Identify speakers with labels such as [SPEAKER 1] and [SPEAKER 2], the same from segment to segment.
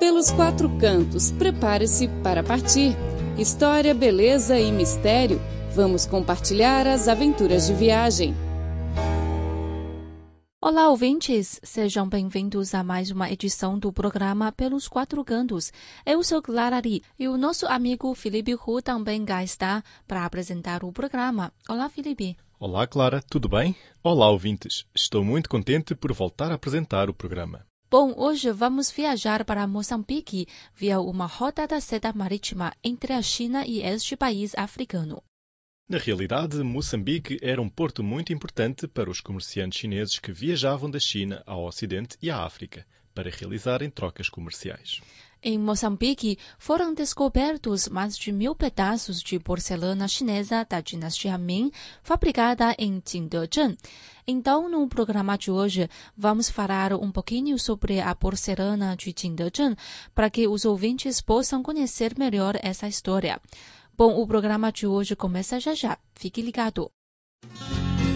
[SPEAKER 1] Pelos quatro cantos, prepare-se para partir. História, beleza e mistério. Vamos compartilhar as aventuras de viagem.
[SPEAKER 2] Olá, ouvintes! Sejam bem-vindos a mais uma edição do programa Pelos Quatro Cantos. Eu sou Clara Ri e o nosso amigo Felipe Hu também cá está para apresentar o programa. Olá, Felipe.
[SPEAKER 3] Olá, Clara, tudo bem? Olá, ouvintes. Estou muito contente por voltar a apresentar o programa.
[SPEAKER 2] Bom, hoje vamos viajar para Moçambique via uma rota da seda marítima entre a China e este país africano.
[SPEAKER 3] Na realidade, Moçambique era um porto muito importante para os comerciantes chineses que viajavam da China ao Ocidente e à África para realizarem trocas comerciais.
[SPEAKER 2] Em Moçambique, foram descobertos mais de mil pedaços de porcelana chinesa da dinastia Ming, fabricada em Jingdezhen. Então, no programa de hoje, vamos falar um pouquinho sobre a porcelana de Jingdezhen, para que os ouvintes possam conhecer melhor essa história. Bom, o programa de hoje começa já já. Fique ligado.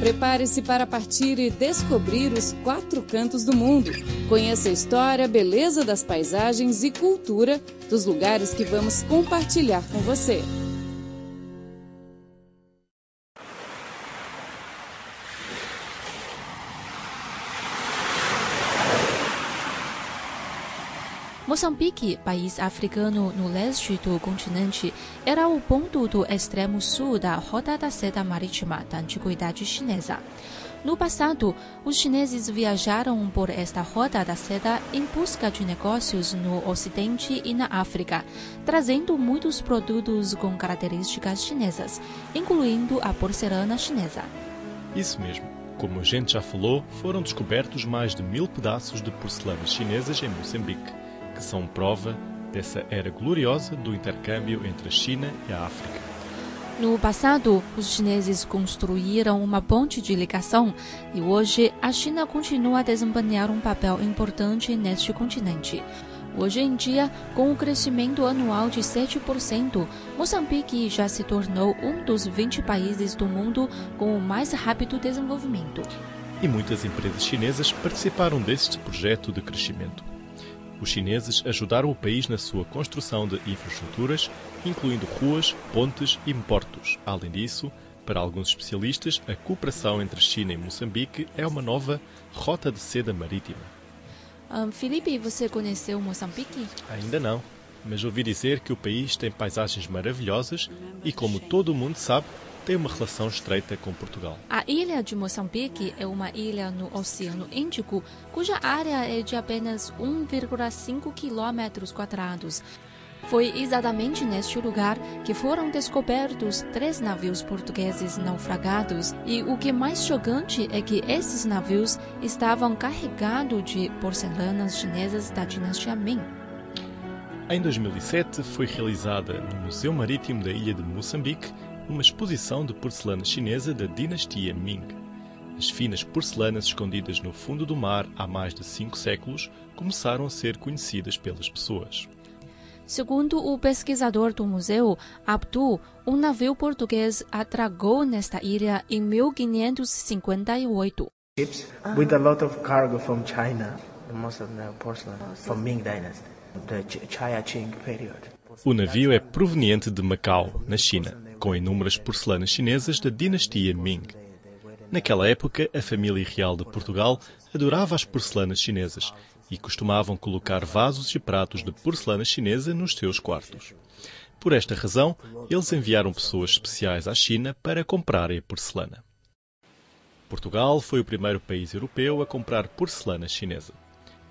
[SPEAKER 1] Prepare-se para partir e descobrir os quatro cantos do mundo. Conheça a história, beleza das paisagens e cultura dos lugares que vamos compartilhar com você.
[SPEAKER 2] Moçambique, país africano no leste do continente, era o ponto do extremo sul da Rota da Seda Marítima da Antiguidade Chinesa. No passado, os chineses viajaram por esta Rota da Seda em busca de negócios no Ocidente e na África, trazendo muitos produtos com características chinesas, incluindo a porcelana chinesa.
[SPEAKER 3] Isso mesmo. Como a gente já falou, foram descobertos mais de mil pedaços de porcelanas chinesas em Moçambique que são prova dessa era gloriosa do intercâmbio entre a China e a África.
[SPEAKER 2] No passado, os chineses construíram uma ponte de ligação e hoje a China continua a desempenhar um papel importante neste continente. Hoje em dia, com o crescimento anual de 7%, Moçambique já se tornou um dos 20 países do mundo com o mais rápido desenvolvimento.
[SPEAKER 3] E muitas empresas chinesas participaram deste projeto de crescimento. Os chineses ajudaram o país na sua construção de infraestruturas, incluindo ruas, pontes e portos. Além disso, para alguns especialistas, a cooperação entre China e Moçambique é uma nova rota de seda marítima.
[SPEAKER 2] Um, Felipe, você conheceu Moçambique?
[SPEAKER 3] Ainda não, mas ouvi dizer que o país tem paisagens maravilhosas e, como todo mundo sabe, tem uma relação estreita com Portugal.
[SPEAKER 2] A ilha de Moçambique é uma ilha no Oceano Índico, cuja área é de apenas 1,5 quilômetros quadrados. Foi exatamente neste lugar que foram descobertos três navios portugueses naufragados, e o que mais chocante é que esses navios estavam carregados de porcelanas chinesas da dinastia Ming.
[SPEAKER 3] Em 2007 foi realizada no Museu Marítimo da Ilha de Moçambique uma exposição de porcelana chinesa da dinastia Ming. As finas porcelanas escondidas no fundo do mar há mais de cinco séculos começaram a ser conhecidas pelas pessoas.
[SPEAKER 2] Segundo o pesquisador do museu, Abdu, um navio português atragou nesta ilha em 1558.
[SPEAKER 4] Ships with a lot of cargo from China, most of the porcelain from Ming Dynasty, the Chaya Qing period.
[SPEAKER 3] O navio é proveniente de Macau, na China, com inúmeras porcelanas chinesas da dinastia Ming. Naquela época, a família real de Portugal adorava as porcelanas chinesas e costumavam colocar vasos e pratos de porcelana chinesa nos seus quartos. Por esta razão, eles enviaram pessoas especiais à China para comprarem a porcelana. Portugal foi o primeiro país europeu a comprar porcelana chinesa.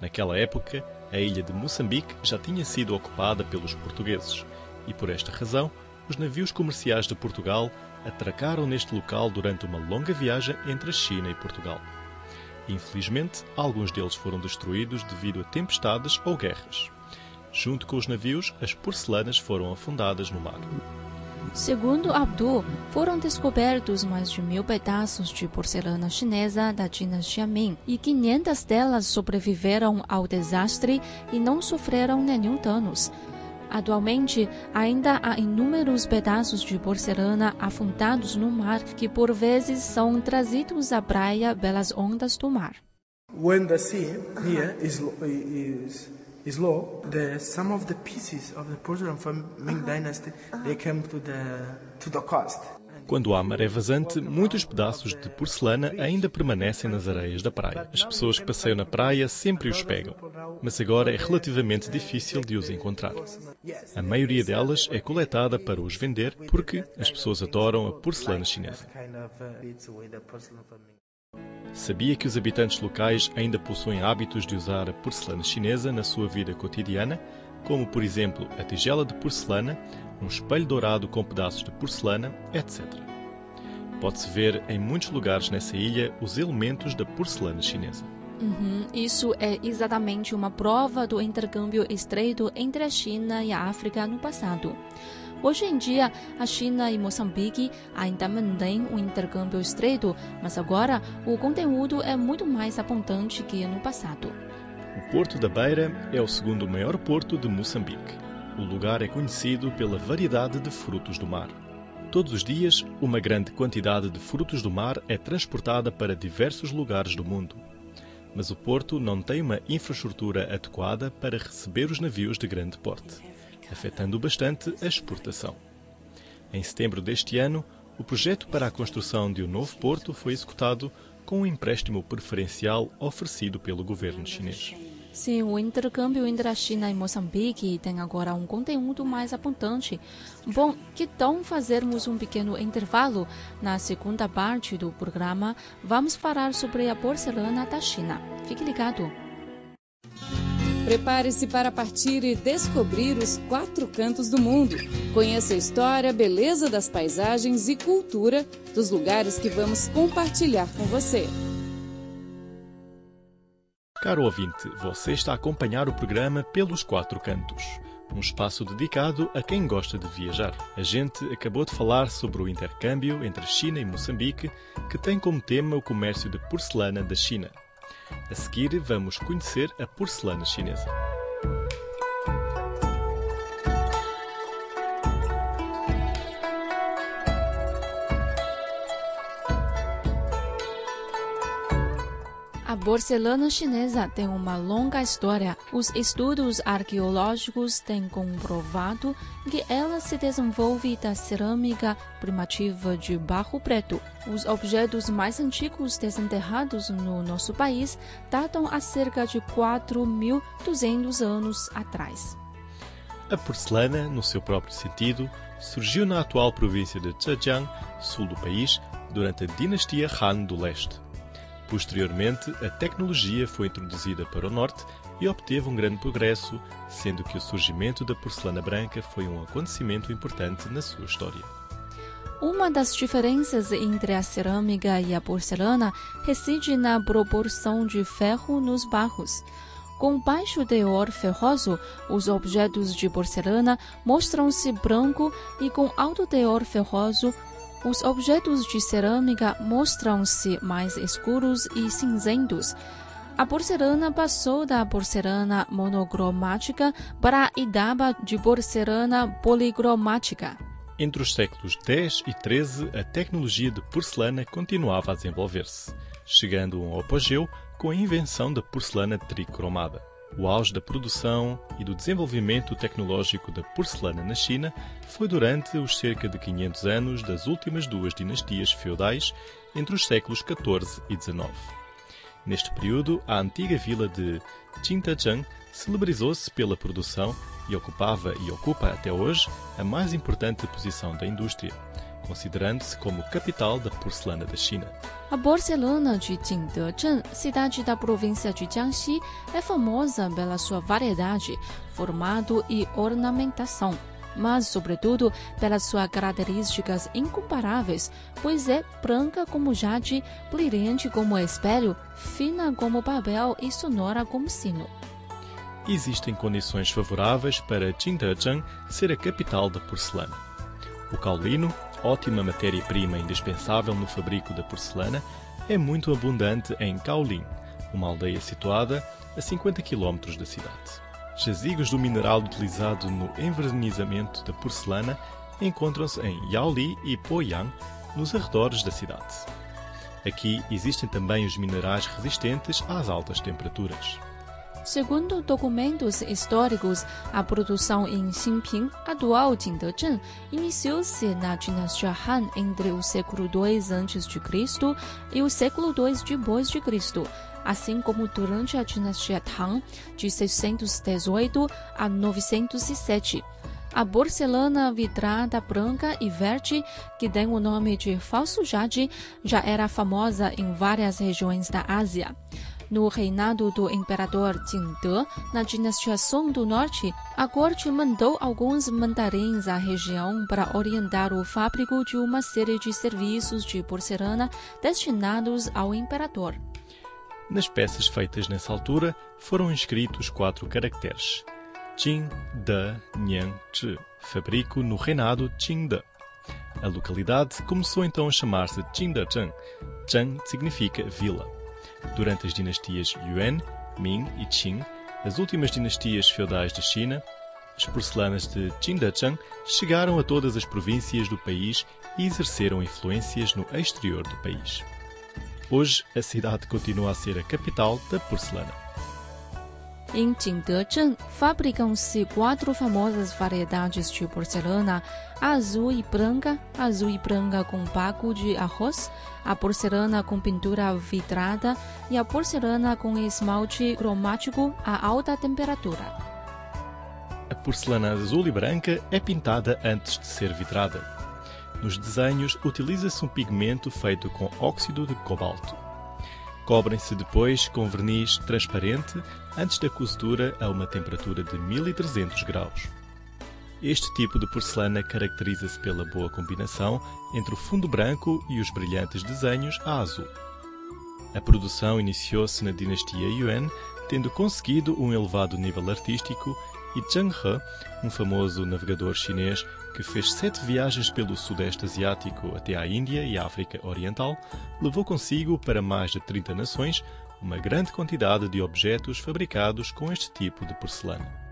[SPEAKER 3] Naquela época, a ilha de Moçambique já tinha sido ocupada pelos portugueses e, por esta razão, os navios comerciais de Portugal atracaram neste local durante uma longa viagem entre a China e Portugal. Infelizmente, alguns deles foram destruídos devido a tempestades ou guerras. Junto com os navios, as porcelanas foram afundadas no mar.
[SPEAKER 2] Segundo Abdu, foram descobertos mais de mil pedaços de porcelana chinesa da dinastia Ming e 500 delas sobreviveram ao desastre e não sofreram nenhum danos. Atualmente, ainda há inúmeros pedaços de porcelana afundados no mar que por vezes são trazidos à praia pelas ondas do mar.
[SPEAKER 4] When the sea here is, is is low, the some of the pieces of the porcelain from Ming Dynasty they came to the to the coast.
[SPEAKER 3] Quando há maré vazante, muitos pedaços de porcelana ainda permanecem nas areias da praia. As pessoas que passeiam na praia sempre os pegam, mas agora é relativamente difícil de os encontrar. A maioria delas é coletada para os vender porque as pessoas adoram a porcelana chinesa. Sabia que os habitantes locais ainda possuem hábitos de usar a porcelana chinesa na sua vida cotidiana, como por exemplo a tigela de porcelana, um espelho dourado com pedaços de porcelana, etc. Pode-se ver em muitos lugares nessa ilha os elementos da porcelana chinesa.
[SPEAKER 2] Uhum. Isso é exatamente uma prova do intercâmbio estreito entre a China e a África no passado. Hoje em dia, a China e Moçambique ainda mantêm um intercâmbio estreito, mas agora o conteúdo é muito mais abundante que no passado.
[SPEAKER 3] O Porto da Beira é o segundo maior porto de Moçambique. O lugar é conhecido pela variedade de frutos do mar. Todos os dias, uma grande quantidade de frutos do mar é transportada para diversos lugares do mundo. Mas o porto não tem uma infraestrutura adequada para receber os navios de grande porte, afetando bastante a exportação. Em setembro deste ano, o projeto para a construção de um novo porto foi executado com um empréstimo preferencial oferecido pelo governo chinês.
[SPEAKER 2] Sim, o intercâmbio entre a China e Moçambique tem agora um conteúdo mais abundante. Bom, que tal fazermos um pequeno intervalo? Na segunda parte do programa, vamos falar sobre a porcelana da China. Fique ligado.
[SPEAKER 1] Prepare-se para partir e descobrir os quatro cantos do mundo. Conheça a história, beleza das paisagens e cultura dos lugares que vamos compartilhar com você.
[SPEAKER 3] Caro ouvinte, você está a acompanhar o programa Pelos Quatro Cantos, um espaço dedicado a quem gosta de viajar. A gente acabou de falar sobre o intercâmbio entre China e Moçambique, que tem como tema o comércio de porcelana da China. A seguir, vamos conhecer a porcelana chinesa.
[SPEAKER 2] Porcelana chinesa tem uma longa história. Os estudos arqueológicos têm comprovado que ela se desenvolve da cerâmica primitiva de barro preto. Os objetos mais antigos desenterrados no nosso país datam a cerca de 4.200 anos atrás.
[SPEAKER 3] A porcelana, no seu próprio sentido, surgiu na atual província de Zhejiang, sul do país, durante a dinastia Han do Leste. Posteriormente, a tecnologia foi introduzida para o norte e obteve um grande progresso, sendo que o surgimento da porcelana branca foi um acontecimento importante na sua história.
[SPEAKER 2] Uma das diferenças entre a cerâmica e a porcelana reside na proporção de ferro nos barros. Com baixo teor ferroso, os objetos de porcelana mostram-se branco e com alto teor ferroso, os objetos de cerâmica mostram-se mais escuros e cinzentos. A porcelana passou da porcelana monocromática para a idade de porcelana policromática.
[SPEAKER 3] Entre os séculos X e XIII, a tecnologia de porcelana continuava a desenvolver-se, chegando a um apogeu com a invenção da porcelana tricromada. O auge da produção e do desenvolvimento tecnológico da porcelana na China foi durante os cerca de 500 anos das últimas duas dinastias feudais entre os séculos XIV e XIX. Neste período, a antiga vila de Jingdezheng celebrizou-se pela produção e ocupava e ocupa até hoje a mais importante posição da indústria, considerando-se como capital da porcelana da China.
[SPEAKER 2] A porcelana de Jingdezheng, cidade da província de Jiangxi, é famosa pela sua variedade, formato e ornamentação, mas, sobretudo, pelas suas características incomparáveis, pois é branca como jade, brilhante como espelho, fina como papel e sonora como sino.
[SPEAKER 3] Existem condições favoráveis para Jingdezheng ser a capital da porcelana. O caolino, ótima matéria-prima indispensável no fabrico da porcelana, é muito abundante em Kaolin, uma aldeia situada a 50 km da cidade. Jazigos do mineral utilizado no envernizamento da porcelana encontram-se em Yaoli e Poyang, nos arredores da cidade. Aqui existem também os minerais resistentes às altas temperaturas.
[SPEAKER 2] Segundo documentos históricos, a produção em Xinping, atual Jingdezhen, iniciou-se na dinastia Han entre o século II a.C. e o século II depois de Cristo, assim como durante a dinastia Tang, de 618 a 907. A porcelana vidrada branca e verde, que tem o nome de falso jade, já era famosa em várias regiões da Ásia. No reinado do imperador Jingde, na dinastia Song do Norte, a corte mandou alguns mandarins à região para orientar o fábrico de uma série de serviços de porcelana destinados ao imperador.
[SPEAKER 3] Nas peças feitas nessa altura foram inscritos quatro caracteres: Jing, De, Nian, Zhi, fabrico no reinado Jingde. A localidade começou então a chamar-se Jingdezheng. Zheng significa vila. Durante as dinastias Yuan, Ming e Qing, as últimas dinastias feudais da China, as porcelanas de Jingdezheng chegaram a todas as províncias do país e exerceram influências no exterior do país. Hoje, a cidade continua a ser a capital da porcelana.
[SPEAKER 2] Em Jingdezhen, fabricam-se quatro famosas variedades de porcelana: a azul e branca, a azul e branca com baco de arroz, a porcelana com pintura vidrada e a porcelana com esmalte cromático a alta temperatura.
[SPEAKER 3] A porcelana azul e branca é pintada antes de ser vidrada. Nos desenhos, utiliza-se um pigmento feito com óxido de cobalto. Cobrem-se depois com verniz transparente antes da cozedura a uma temperatura de 1300 graus. Este tipo de porcelana caracteriza-se pela boa combinação entre o fundo branco e os brilhantes desenhos a azul. A produção iniciou-se na dinastia Yuan, tendo conseguido um elevado nível artístico, e Zheng He, um famoso navegador chinês que fez sete viagens pelo Sudeste Asiático até à Índia e África Oriental, levou consigo para mais de 30 nações uma grande quantidade de objetos fabricados com este tipo de porcelana.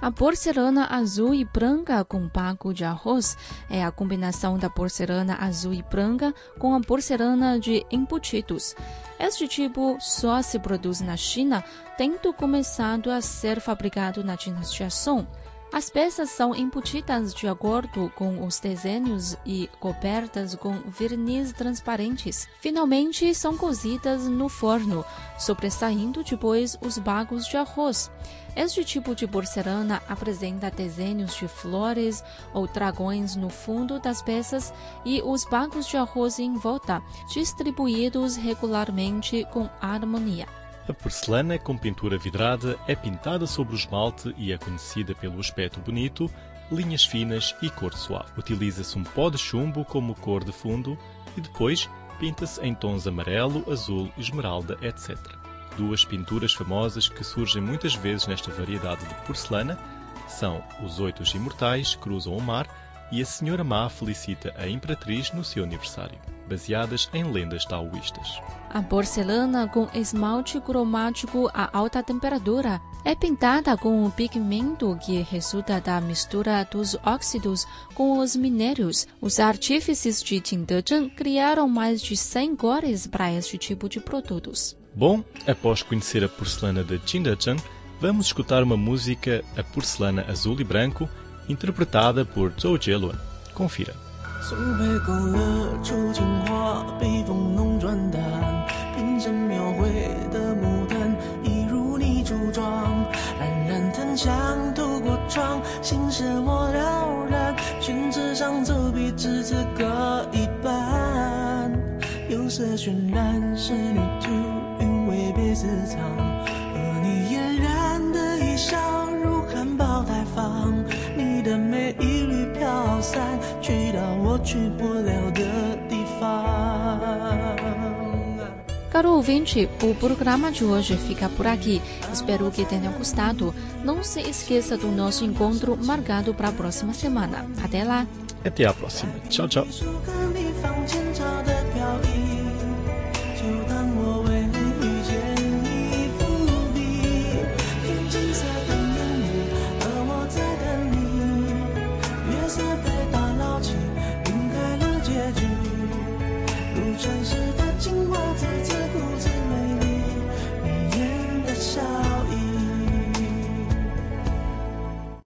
[SPEAKER 2] A porcelana azul e branca com baco de arroz é a combinação da porcelana azul e branca com a porcelana de embutidos. Este tipo só se produz na China, tendo começado a ser fabricado na dinastia Song. As peças são embutidas de acordo com os desenhos e cobertas com verniz transparentes. Finalmente, são cozidas no forno, sobressaindo depois os bagos de arroz. Este tipo de porcelana apresenta desenhos de flores ou dragões no fundo das peças e os bagos de arroz em volta, distribuídos regularmente com harmonia.
[SPEAKER 3] A porcelana com pintura vidrada é pintada sobre o esmalte e é conhecida pelo aspecto bonito, linhas finas e cor suave. Utiliza-se um pó de chumbo como cor de fundo e depois pinta-se em tons amarelo, azul, esmeralda, etc. Duas pinturas famosas que surgem muitas vezes nesta variedade de porcelana são Os Oitos Imortais Cruzam o Mar e A Senhora Má felicita a Imperatriz no seu aniversário baseadas em lendas taoístas.
[SPEAKER 2] A porcelana com esmalte cromático a alta temperatura é pintada com um pigmento que resulta da mistura dos óxidos com os minérios. Os artífices de Jingdezhen criaram mais de 100 cores para este tipo de produtos.
[SPEAKER 3] Bom, após conhecer a porcelana de Jingdezhen, vamos escutar uma música A Porcelana Azul e Branco, interpretada por Zhou Jielun. Confira.
[SPEAKER 5] 素胚勾勒出情话，被风弄转淡，平生描绘的牡丹，一如你初妆。冉冉檀香透过窗，心事我了然。宣纸上走笔，只此各一半。釉色渲染，
[SPEAKER 2] Caro ouvinte, o programa de hoje fica por aqui. Espero que tenha gostado. Não se esqueça do nosso encontro marcado para a próxima semana. Até lá!
[SPEAKER 3] Até a próxima. Tchau, tchau.